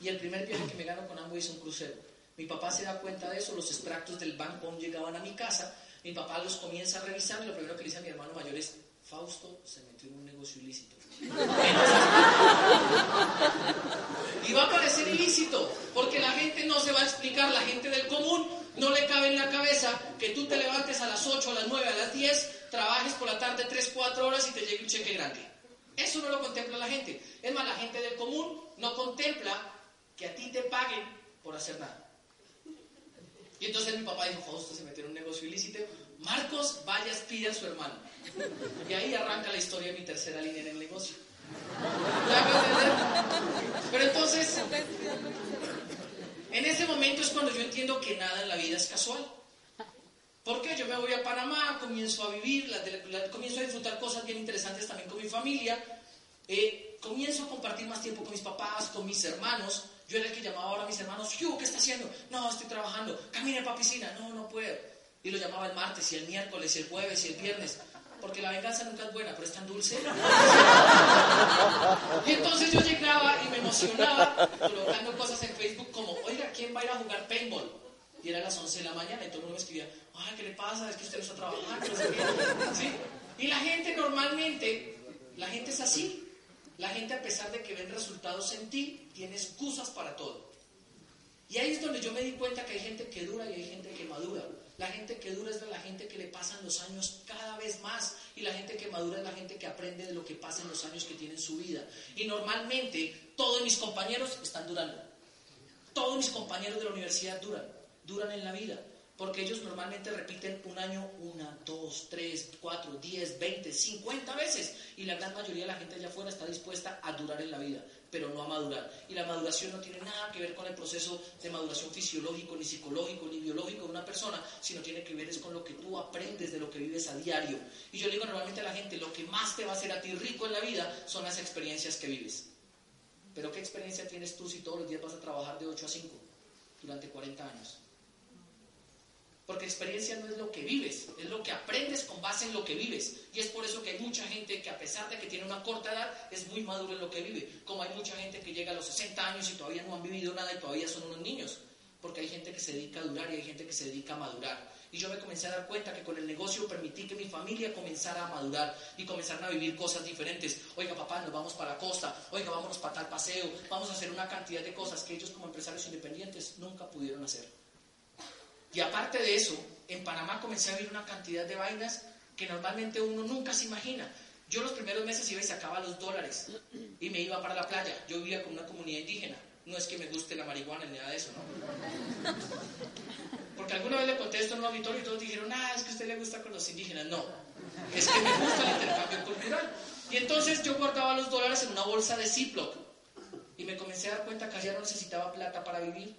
Y el primer viaje que me gano con Amway es un crucero. Mi papá se da cuenta de eso, los extractos del banco llegaban a mi casa, mi papá los comienza a revisar y lo primero que le dice a mi hermano mayor es, Fausto se metió en un negocio ilícito. Y va a parecer ilícito, porque la gente no se va a explicar, la gente del común no le cabe en la cabeza que tú te levantes a las 8, a las 9, a las 10, trabajes por la tarde 3, 4 horas y te llegue un cheque grande. Eso no lo contempla la gente. Es más, la gente del común no contempla que a ti te paguen por hacer nada. Y entonces mi papá dijo, Fausto se metió en un negocio ilícito. Marcos, vaya, pide a su hermano. Y ahí arranca la historia de mi tercera línea en el negocio. Pero entonces, en ese momento es cuando yo entiendo que nada en la vida es casual. Porque yo me voy a Panamá, comienzo a vivir, comienzo a disfrutar cosas bien interesantes también con mi familia, eh, comienzo a compartir más tiempo con mis papás, con mis hermanos. Yo era el que llamaba ahora a mis hermanos, ¿qué está haciendo? No, estoy trabajando. Camine para piscina. No, no puedo. Y lo llamaba el martes, y el miércoles, y el jueves, y el viernes porque la venganza nunca es buena, pero es tan dulce. y entonces yo llegaba y me emocionaba colocando cosas en Facebook como, oiga, ¿quién va a ir a jugar paintball? Y era a las 11 de la mañana y todo el mundo me escribía, ay, ¿qué le pasa? Es que usted no está trabajando. ¿Sí? Y la gente normalmente, la gente es así. La gente a pesar de que ven resultados en ti, tiene excusas para todo. Y ahí es donde yo me di cuenta que hay gente que dura y hay gente que madura. La gente que dura es la gente que le pasan los años cada vez más y la gente que madura es la gente que aprende de lo que pasa en los años que tiene en su vida. Y normalmente todos mis compañeros están durando. Todos mis compañeros de la universidad duran, duran en la vida. Porque ellos normalmente repiten un año una, dos, tres, cuatro, diez, veinte, cincuenta veces. Y la gran mayoría de la gente allá afuera está dispuesta a durar en la vida pero no a madurar. Y la maduración no tiene nada que ver con el proceso de maduración fisiológico, ni psicológico, ni biológico de una persona, sino tiene que ver es con lo que tú aprendes de lo que vives a diario. Y yo le digo normalmente a la gente, lo que más te va a hacer a ti rico en la vida son las experiencias que vives. Pero ¿qué experiencia tienes tú si todos los días vas a trabajar de 8 a 5 durante 40 años? Porque experiencia no es lo que vives, es lo que aprendes con base en lo que vives. Y es por eso que hay mucha gente que a pesar de que tiene una corta edad, es muy maduro en lo que vive. Como hay mucha gente que llega a los 60 años y todavía no han vivido nada y todavía son unos niños. Porque hay gente que se dedica a durar y hay gente que se dedica a madurar. Y yo me comencé a dar cuenta que con el negocio permití que mi familia comenzara a madurar y comenzaran a vivir cosas diferentes. Oiga, papá, nos vamos para la costa. Oiga, vámonos para tal paseo. Vamos a hacer una cantidad de cosas que ellos como empresarios independientes nunca pudieron hacer. Y aparte de eso, en Panamá comencé a ver una cantidad de vainas que normalmente uno nunca se imagina. Yo los primeros meses iba y sacaba los dólares y me iba para la playa. Yo vivía con una comunidad indígena. No es que me guste la marihuana ni nada de eso, ¿no? Porque alguna vez le conté esto en un auditorio y todos dijeron, ah, es que a usted le gusta con los indígenas. No, es que me gusta el intercambio cultural. Y entonces yo guardaba los dólares en una bolsa de Ziploc y me comencé a dar cuenta que ya no necesitaba plata para vivir.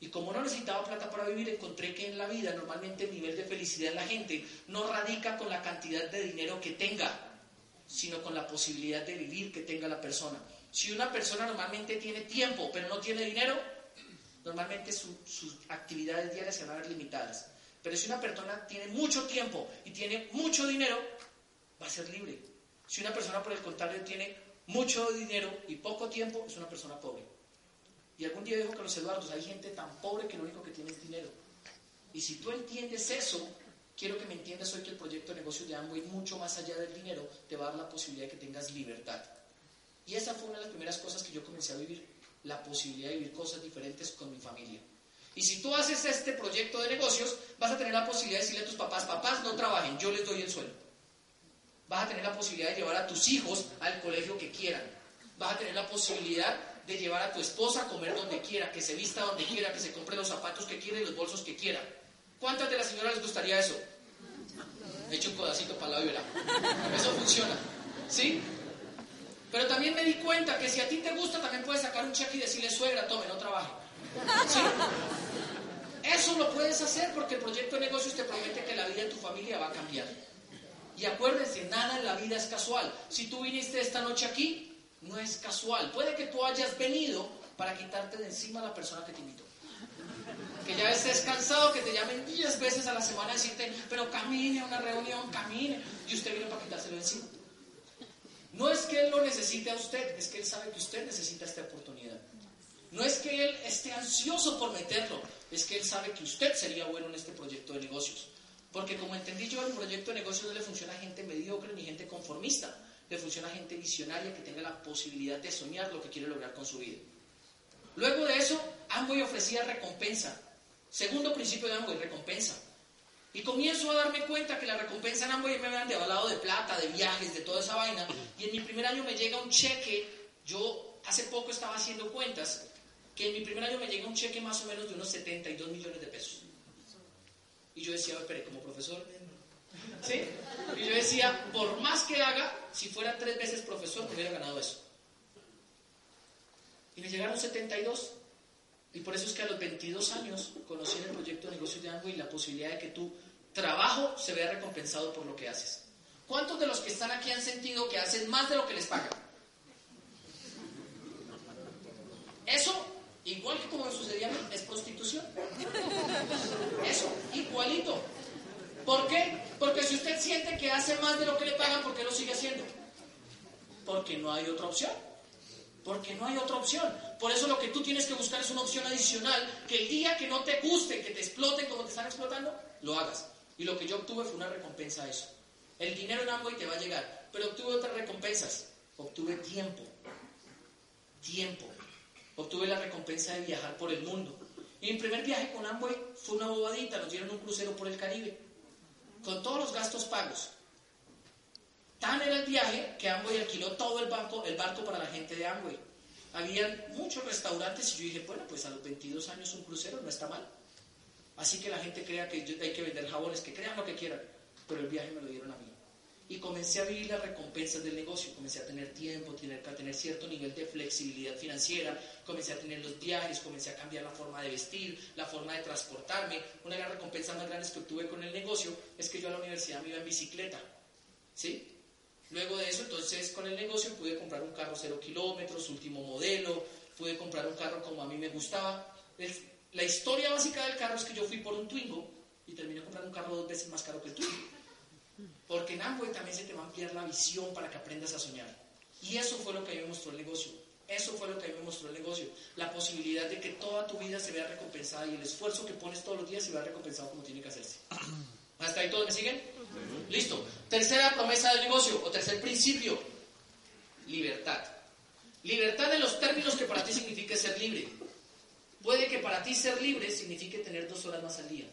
Y como no necesitaba plata para vivir, encontré que en la vida normalmente el nivel de felicidad de la gente no radica con la cantidad de dinero que tenga, sino con la posibilidad de vivir que tenga la persona. Si una persona normalmente tiene tiempo, pero no tiene dinero, normalmente sus actividades diarias se van a ver limitadas. Pero si una persona tiene mucho tiempo y tiene mucho dinero, va a ser libre. Si una persona, por el contrario, tiene mucho dinero y poco tiempo, es una persona pobre. Y algún día dijo que los Eduardos, hay gente tan pobre que lo único que tiene es dinero. Y si tú entiendes eso, quiero que me entiendas hoy que el proyecto de negocio de Amway, mucho más allá del dinero, te va a dar la posibilidad de que tengas libertad. Y esa fue una de las primeras cosas que yo comencé a vivir, la posibilidad de vivir cosas diferentes con mi familia. Y si tú haces este proyecto de negocios, vas a tener la posibilidad de decirle a tus papás, papás no trabajen, yo les doy el sueldo. Vas a tener la posibilidad de llevar a tus hijos al colegio que quieran. Vas a tener la posibilidad de llevar a tu esposa a comer donde quiera, que se vista donde quiera, que se compre los zapatos que quiera y los bolsos que quiera. ¿Cuántas de las señoras les gustaría eso? He hecho un codacito para la vibra. Eso funciona. ¿Sí? Pero también me di cuenta que si a ti te gusta, también puedes sacar un cheque y decirle, suegra, tome, no trabaje. ¿Sí? Eso lo puedes hacer porque el proyecto de negocios te promete que la vida de tu familia va a cambiar. Y acuérdense, nada en la vida es casual. Si tú viniste esta noche aquí, no es casual. Puede que tú hayas venido para quitarte de encima a la persona que te invitó. Que ya estés cansado, que te llamen 10 veces a la semana a decirte, pero camine a una reunión, camine. Y usted viene para quitárselo de encima. No es que él lo necesite a usted, es que él sabe que usted necesita esta oportunidad. No es que él esté ansioso por meterlo, es que él sabe que usted sería bueno en este proyecto de negocios. Porque como entendí yo, el proyecto de negocios no le funciona a gente mediocre ni gente conformista, le funciona a gente visionaria que tenga la posibilidad de soñar lo que quiere lograr con su vida. Luego de eso, Amway ofrecía recompensa. Segundo principio de Amway, recompensa. Y comienzo a darme cuenta que la recompensa en Amway me habían devalado de plata, de viajes, de toda esa vaina. Y en mi primer año me llega un cheque. Yo hace poco estaba haciendo cuentas que en mi primer año me llega un cheque más o menos de unos 72 millones de pesos. Y yo decía, espere, como profesor, ¿sí? Y yo decía, por más que haga, si fuera tres veces profesor, hubiera ganado eso. Y me llegaron 72. Y por eso es que a los 22 años conocí en el proyecto de negocios de Amway la posibilidad de que tu trabajo se vea recompensado por lo que haces. ¿Cuántos de los que están aquí han sentido que hacen más de lo que les pagan? Eso, igual que como me sucedía a mí, es prostitución. Eso, igualito. ¿Por qué? Porque si usted siente que hace más de lo que le pagan, ¿por qué lo sigue haciendo? Porque no hay otra opción. Porque no hay otra opción. Por eso lo que tú tienes que buscar es una opción adicional que el día que no te guste, que te exploten como te están explotando, lo hagas. Y lo que yo obtuve fue una recompensa a eso. El dinero en Amway te va a llegar, pero obtuve otras recompensas. Obtuve tiempo. Tiempo. Obtuve la recompensa de viajar por el mundo. Y mi primer viaje con Amway fue una bobadita. Nos dieron un crucero por el Caribe. Con todos los gastos pagos. Tan era el viaje que Amway alquiló todo el, banco, el barco para la gente de Amway. Había muchos restaurantes y yo dije, bueno, pues a los 22 años un crucero no está mal. Así que la gente crea que hay que vender jabones, que crean lo que quieran, pero el viaje me lo dieron a mí. Y comencé a vivir las recompensas del negocio, comencé a tener tiempo, tener, a tener cierto nivel de flexibilidad financiera, comencé a tener los viajes, comencé a cambiar la forma de vestir, la forma de transportarme. Una de las recompensas más grandes que obtuve con el negocio es que yo a la universidad me iba en bicicleta. ¿Sí? Luego de eso, entonces, con el negocio pude comprar un carro cero kilómetros, último modelo, pude comprar un carro como a mí me gustaba. la historia básica del carro es que yo fui por un Twingo y terminé comprando un carro dos veces más caro que el Twingo. Porque en Amway también se te va a ampliar la visión para que aprendas a soñar. Y eso fue lo que a mí me mostró el negocio. Eso fue lo que a mí me mostró el negocio. La posibilidad de que toda tu vida se vea recompensada y el esfuerzo que pones todos los días se vea recompensado como tiene que hacerse. ¿Hasta ahí todos me siguen? Listo. Tercera promesa del negocio o tercer principio. Libertad. Libertad en los términos que para ti significa ser libre. Puede que para ti ser libre signifique tener dos horas más al día.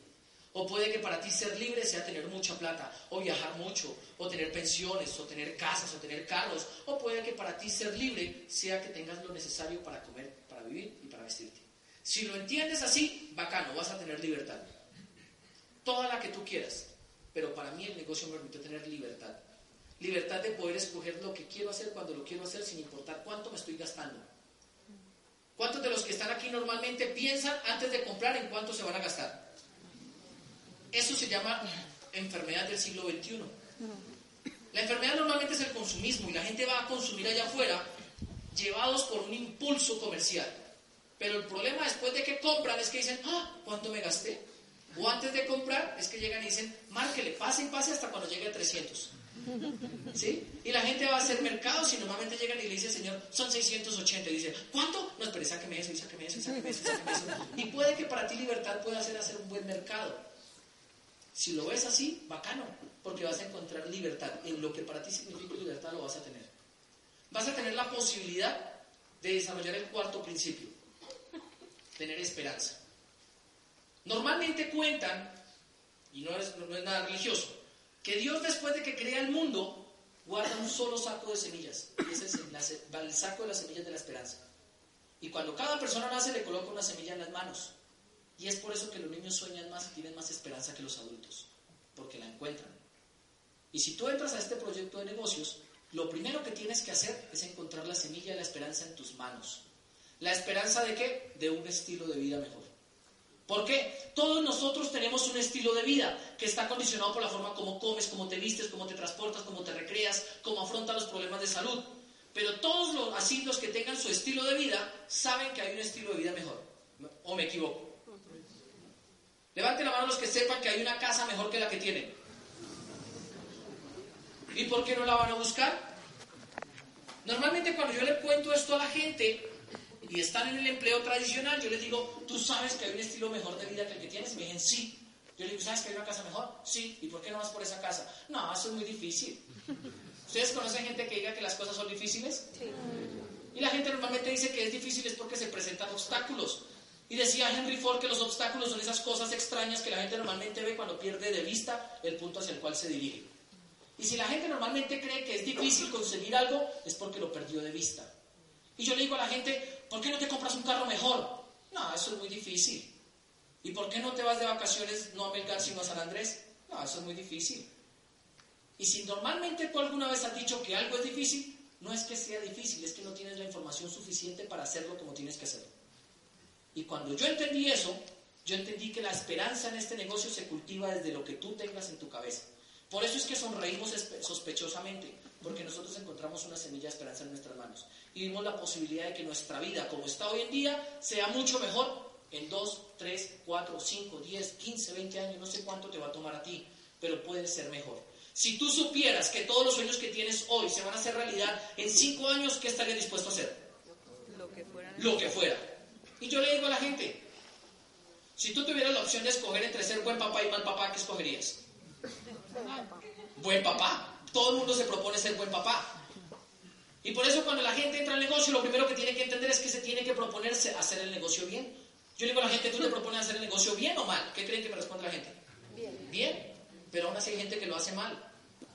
O puede que para ti ser libre sea tener mucha plata, o viajar mucho, o tener pensiones, o tener casas, o tener carros. O puede que para ti ser libre sea que tengas lo necesario para comer, para vivir y para vestirte. Si lo entiendes así, bacano, vas a tener libertad. Toda la que tú quieras. Pero para mí el negocio me permite tener libertad. Libertad de poder escoger lo que quiero hacer cuando lo quiero hacer sin importar cuánto me estoy gastando. ¿Cuántos de los que están aquí normalmente piensan antes de comprar en cuánto se van a gastar? Eso se llama enfermedad del siglo XXI. La enfermedad normalmente es el consumismo y la gente va a consumir allá afuera llevados por un impulso comercial. Pero el problema después de que compran es que dicen, ah, ¿cuánto me gasté? O antes de comprar, es que llegan y dicen, márquele, pase y pase hasta cuando llegue a 300. ¿Sí? Y la gente va a hacer mercados y normalmente llegan y le dicen, señor, son 680. Y dice, ¿cuánto? No, espere, sáqueme eso, y sáqueme eso, y sáqueme eso, y sáqueme eso. Y puede que para ti libertad pueda ser hacer un buen mercado. Si lo ves así, bacano, porque vas a encontrar libertad. En lo que para ti significa libertad lo vas a tener. Vas a tener la posibilidad de desarrollar el cuarto principio, tener esperanza. Normalmente cuentan, y no es, nada religioso, que Dios después de que crea el mundo, guarda un solo saco de semillas. Y ese es el, saco de las semillas de la esperanza. Y cuando cada persona nace le coloca una semilla en las manos. Y es por eso que los niños sueñan más y tienen más esperanza que los adultos, porque la encuentran. Y si tú entras a este proyecto de negocios, lo primero que tienes que hacer es encontrar la semilla de la esperanza en tus manos. ¿La esperanza de qué? De un estilo de vida mejor. ¿Por qué? Todos nosotros tenemos un estilo de vida que está condicionado por la forma como comes, cómo te vistes, cómo te transportas, cómo te recreas, cómo afrontas los problemas de salud. Pero todos los, así los que tengan su estilo de vida saben que hay un estilo de vida mejor. ¿O me equivoco? Levante la mano los que sepan que hay una casa mejor que la que tienen. ¿Y por qué no la van a buscar? Normalmente cuando yo le cuento esto a la gente y están en el empleo tradicional, yo les digo, ¿tú sabes que hay un estilo mejor de vida que el que tienes? Y me dicen, sí. Yo les digo, ¿sabes que hay una casa mejor? Sí. ¿Y por qué no vas por esa casa? No, eso es muy difícil. ¿Ustedes conocen gente que diga que las cosas son difíciles? Sí. Y la gente normalmente dice que es difícil es porque se presentan obstáculos. Y decía Henry Ford que los obstáculos son esas cosas extrañas que la gente normalmente ve cuando pierde de vista el punto hacia el cual se dirige. Y si la gente normalmente cree que es difícil conseguir algo, es porque lo perdió de vista. Y yo le digo a la gente, ¿por qué no te compras un carro mejor? No, eso es muy difícil. ¿Y por qué no te vas de vacaciones no a Melgar sino a San Andrés? No, eso es muy difícil. Y si normalmente tú alguna vez has dicho que algo es difícil, no es que sea difícil, es que no tienes la información suficiente para hacerlo como tienes que hacerlo. Y cuando yo entendí eso, yo entendí que la esperanza en este negocio se cultiva desde lo que tú tengas en tu cabeza. Por eso es que sonreímos sospechosamente, porque nosotros encontramos una semilla de esperanza en nuestras manos y vimos la posibilidad de que nuestra vida, como está hoy en día, sea mucho mejor en 2, 3, 4, 5, 10, 15, 20 años, no sé cuánto te va a tomar a ti, pero puede ser mejor. Si tú supieras que todos los sueños que tienes hoy se van a hacer realidad en 5 años, ¿qué estarías dispuesto a hacer? Lo que fuera. Lo que fuera. Y yo le digo a la gente, si tú tuvieras la opción de escoger entre ser buen papá y mal papá, ¿qué escogerías? Buen papá. Todo el mundo se propone ser buen papá. Y por eso cuando la gente entra al negocio, lo primero que tiene que entender es que se tiene que proponerse hacer el negocio bien. Yo le digo a la gente, ¿tú te propones hacer el negocio bien o mal? ¿Qué creen que me responde la gente? Bien. Bien. Pero aún así hay gente que lo hace mal.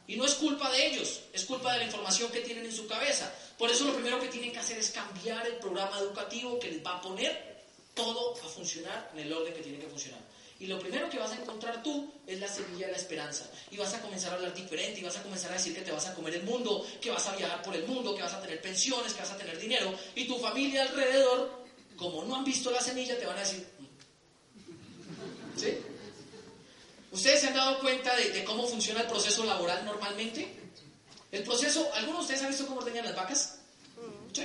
Y no es culpa de ellos, es culpa de la información que tienen en su cabeza. Por eso lo primero que tienen que hacer es cambiar el programa educativo que les va a poner todo a funcionar en el orden que tiene que funcionar. Y lo primero que vas a encontrar tú es la semilla de la esperanza. Y vas a comenzar a hablar diferente, y vas a comenzar a decir que te vas a comer el mundo, que vas a viajar por el mundo, que vas a tener pensiones, que vas a tener dinero. Y tu familia alrededor, como no han visto la semilla, te van a decir... Mm". ¿Sí? ¿Ustedes se han dado cuenta de, cómo funciona el proceso laboral normalmente? El proceso, ¿algunos de ustedes han visto cómo ordeñan las vacas? ¿Sí?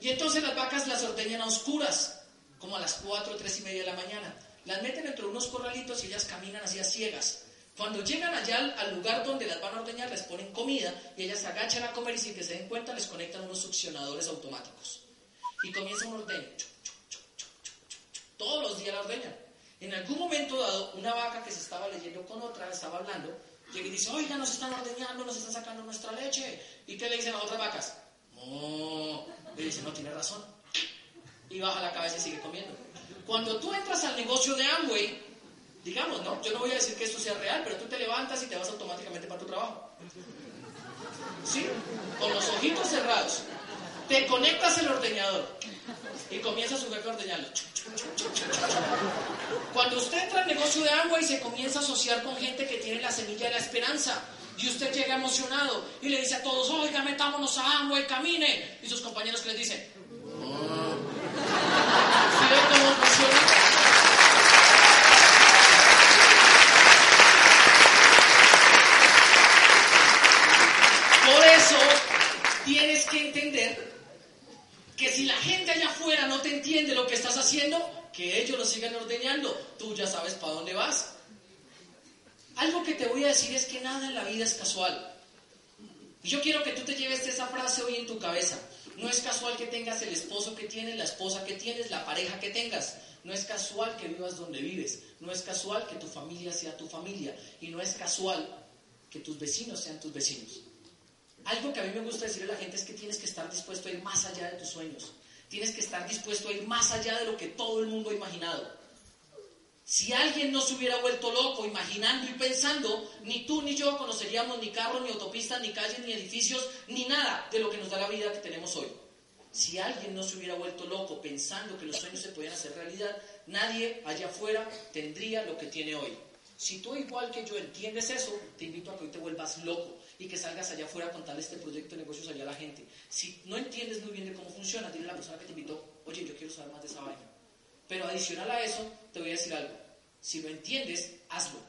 Y entonces las vacas las ordeñan a oscuras, como a las 4 o 3 y media de la mañana las meten entre unos corralitos y ellas caminan hacia ciegas. Cuando llegan allá al, lugar donde las van a ordeñar, les ponen comida y ellas se agachan a comer y sin que se den cuenta les conectan unos succionadores automáticos. Y comienza un ordeño. Todos los días la ordeñan. En algún momento dado, una vaca que se estaba leyendo con otra, estaba hablando, llega y dice, oiga, nos están ordeñando, nos están sacando nuestra leche. ¿Y qué le dicen a otras vacas? No. Le dice, no, tiene razón. Y baja la cabeza y sigue comiendo. Cuando tú entras al negocio de Amway, digamos, ¿no? Yo no voy a decir que esto sea real, pero tú te levantas y te vas automáticamente para tu trabajo. ¿Sí? Con los ojitos cerrados. Te conectas el ordeñador y comienza a ordeñarlo. Cuando usted entra al negocio de Amway, se comienza a asociar con gente que tiene la semilla de la esperanza. Y usted llega emocionado y le dice a todos, oiga, metámonos a Amway, camine. Y sus compañeros que les dicen, por eso tienes que entender que si la gente allá afuera no te entiende lo que estás haciendo, que ellos lo sigan ordeñando, tú ya sabes para dónde vas. Algo que te voy a decir es que nada en la vida es casual. Y yo quiero que tú te lleves esa frase hoy en tu cabeza. No es casual que tengas el esposo que tienes, la esposa que tienes, la pareja que tengas. No es casual que vivas donde vives. No es casual que tu familia sea tu familia. Y no es casual que tus vecinos sean tus vecinos. Algo que a mí me gusta decirle a la gente es que tienes que estar dispuesto a ir más allá de tus sueños. Tienes que estar dispuesto a ir más allá de lo que todo el mundo ha imaginado. Si alguien no se hubiera vuelto loco imaginando y pensando, ni tú ni yo conoceríamos ni carros, ni autopistas, ni calles, ni edificios, ni nada de lo que nos da la vida que tenemos hoy. Si alguien no se hubiera vuelto loco pensando que los sueños se podían hacer realidad, nadie allá afuera tendría lo que tiene hoy. Si tú igual que yo entiendes eso, te invito a que hoy te vuelvas loco y que salgas allá afuera a contarle este proyecto de negocios allá a la gente. Si no entiendes muy bien de cómo funciona, dile a la persona que te invitó, oye, yo quiero saber más de esa vaina. Pero adicional a eso, te voy a decir algo. Si lo entiendes, hazlo.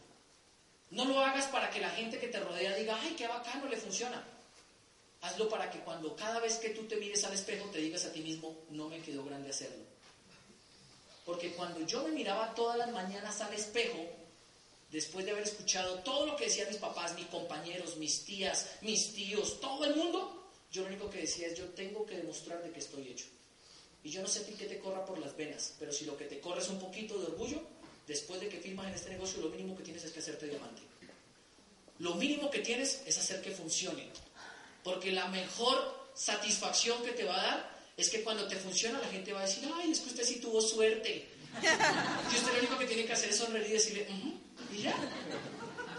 No lo hagas para que la gente que te rodea diga, ay, qué bacano, le funciona. Hazlo para que cuando cada vez que tú te mires al espejo te digas a ti mismo, no me quedó grande hacerlo. Porque cuando yo me miraba todas las mañanas al espejo, después de haber escuchado todo lo que decían mis papás, mis compañeros, mis tías, mis tíos, todo el mundo, yo lo único que decía es, yo tengo que demostrar de que estoy hecho. Y yo no sé a ti qué te corra por las venas, pero si lo que te corre es un poquito de orgullo, después de que firmas en este negocio, lo mínimo que tienes es que hacerte diamante. Lo mínimo que tienes es hacer que funcione. Porque la mejor satisfacción que te va a dar es que cuando te funciona la gente va a decir, ay, es que usted sí tuvo suerte. Y usted lo único que tiene que hacer es sonreír y decirle, y ya.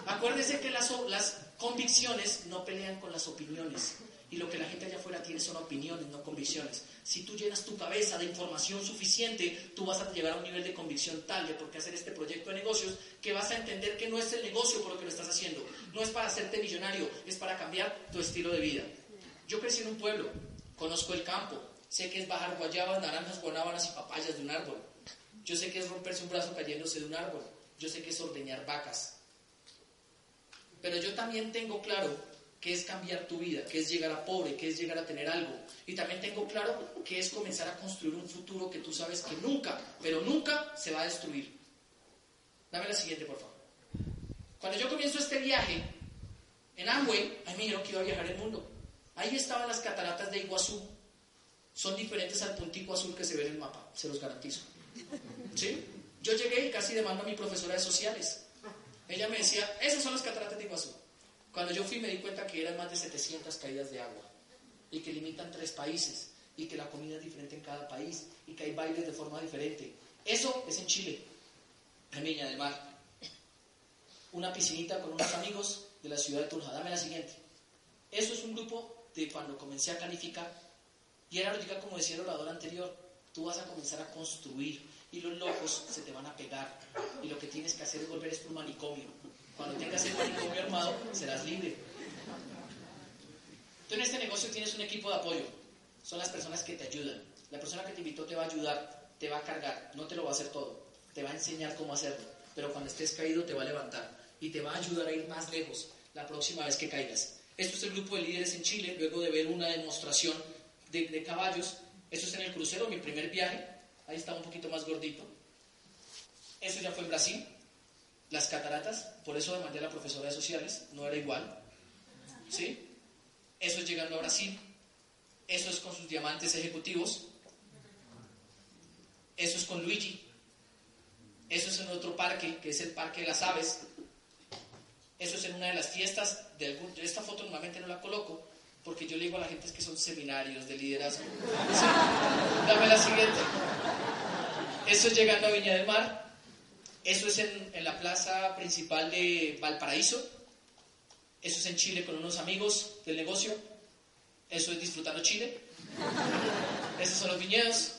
Acuérdese que las, las convicciones no pelean con las opiniones. Y lo que la gente allá afuera tiene son opiniones, no convicciones. Si tú llenas tu cabeza de información suficiente, tú vas a llegar a un nivel de convicción tal de por qué hacer este proyecto de negocios que vas a entender que no es el negocio por lo que lo estás haciendo. No es para hacerte millonario, es para cambiar tu estilo de vida. Yo crecí en un pueblo, conozco el campo, sé que es bajar guayabas, naranjas, guanábanas y papayas de un árbol. Yo sé que es romperse un brazo cayéndose de un árbol. Yo sé que es ordeñar vacas. Pero yo también tengo claro qué es cambiar tu vida, qué es llegar a pobre, qué es llegar a tener algo. Y también tengo claro qué es comenzar a construir un futuro que tú sabes que nunca, pero nunca se va a destruir. Dame la siguiente, por favor. Cuando yo comienzo este viaje en Amway, a mí me dijeron que iba a viajar el mundo. Ahí estaban las cataratas de Iguazú. Son diferentes al puntico azul que se ve en el mapa, se los garantizo. ¿Sí? Yo llegué y casi demando a mi profesora de sociales. Ella me decía, esas son las cataratas de Iguazú. Cuando yo fui me di cuenta que eran más de 700 caídas de agua y que limitan tres países y que la comida es diferente en cada país y que hay bailes de forma diferente. Eso es en Chile, en Viña del Mar. Una piscinita con unos amigos de la ciudad de Tunja. Dame la siguiente. Eso es un grupo de cuando comencé a calificar. Y era como decía el orador anterior, tú vas a comenzar a construir y los locos se te van a pegar. Y lo que tienes que hacer es volver esto un manicomio. Cuando tengas el manicomio armado, serás libre. Tú en este negocio tienes un equipo de apoyo. Son las personas que te ayudan. La persona que te invitó te va a ayudar, te va a cargar, no te lo va a hacer todo. Te va a enseñar cómo hacerlo. Pero cuando estés caído te va a levantar y te va a ayudar a ir más lejos la próxima vez que caigas. Esto es el grupo de líderes en Chile, luego de ver una demostración de, de caballos. Esto es en el crucero, mi primer viaje. Ahí estaba un poquito más gordito. Eso ya fue en Brasil las cataratas, por eso demandé a la profesora de sociales, no era igual. ¿Sí? Eso es llegando a Brasil, eso es con sus diamantes ejecutivos, eso es con Luigi, eso es en otro parque, que es el Parque de las Aves, eso es en una de las fiestas, de esta foto normalmente no la coloco, porque yo le digo a la gente que son seminarios de liderazgo. Dame la siguiente. Eso es llegando a Viña del Mar, eso es en, la plaza principal de Valparaíso. Eso es en Chile con unos amigos del negocio. Eso es disfrutando Chile. Esos son los viñedos.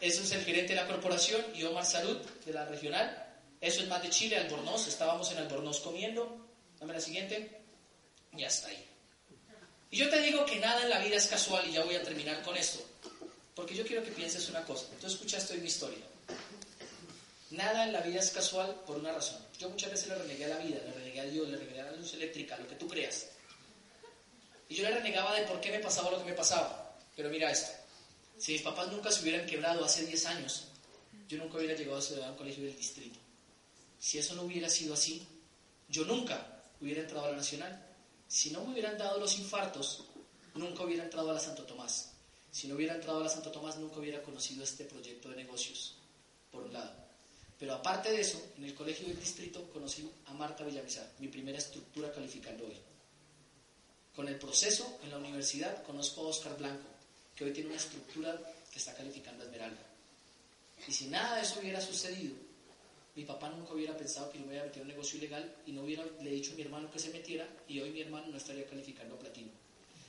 Eso es el gerente de la corporación y Omar Salud de la regional. Eso es más de Chile, Albornoz. Estábamos en Albornoz comiendo. Dame la siguiente. Y hasta ahí. Y yo te digo que nada en la vida es casual y ya voy a terminar con esto. Porque yo quiero que pienses una cosa. Tú escuchaste hoy mi historia. Nada en la vida es casual por una razón. Yo muchas veces le renegué a la vida, le renegué a Dios, le renegué a la luz eléctrica, lo que tú creas. Y yo le renegaba de por qué me pasaba lo que me pasaba. Pero mira esto. Si mis papás nunca se hubieran quebrado hace 10 años, yo nunca hubiera llegado a estudiar un colegio del distrito. Si eso no hubiera sido así, yo nunca hubiera entrado a la Nacional. Si no me hubieran dado los infartos, nunca hubiera entrado a la Santo Tomás. Si no hubiera entrado a la Santo Tomás, nunca hubiera conocido este proyecto de negocios, por un lado. Pero aparte de eso, en el colegio del distrito conocí a Marta Villamizar, mi primera estructura calificando hoy. Con el proceso en la universidad conozco a Oscar Blanco, que hoy tiene una estructura que está calificando a Esmeralda. Y si nada de eso hubiera sucedido, mi papá nunca hubiera pensado que yo me hubiera metido en un negocio ilegal y no hubiera le dicho a mi hermano que se metiera y hoy mi hermano no estaría calificando a platino.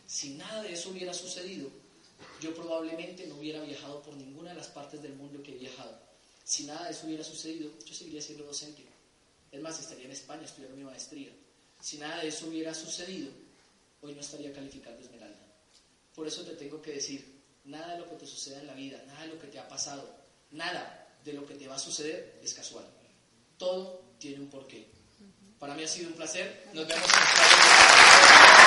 Si nada de eso hubiera sucedido, yo probablemente no hubiera viajado por ninguna de las partes del mundo que he viajado si nada de eso hubiera sucedido, yo seguiría siendo docente. Es más, estaría en España estudiando mi maestría. Si nada de eso hubiera sucedido, hoy no estaría calificando Esmeralda. Por eso te tengo que decir, nada de lo que te suceda en la vida, nada de lo que te ha pasado, nada de lo que te va a suceder es casual. Todo tiene un porqué. Para mí ha sido un placer. Nos vemos en el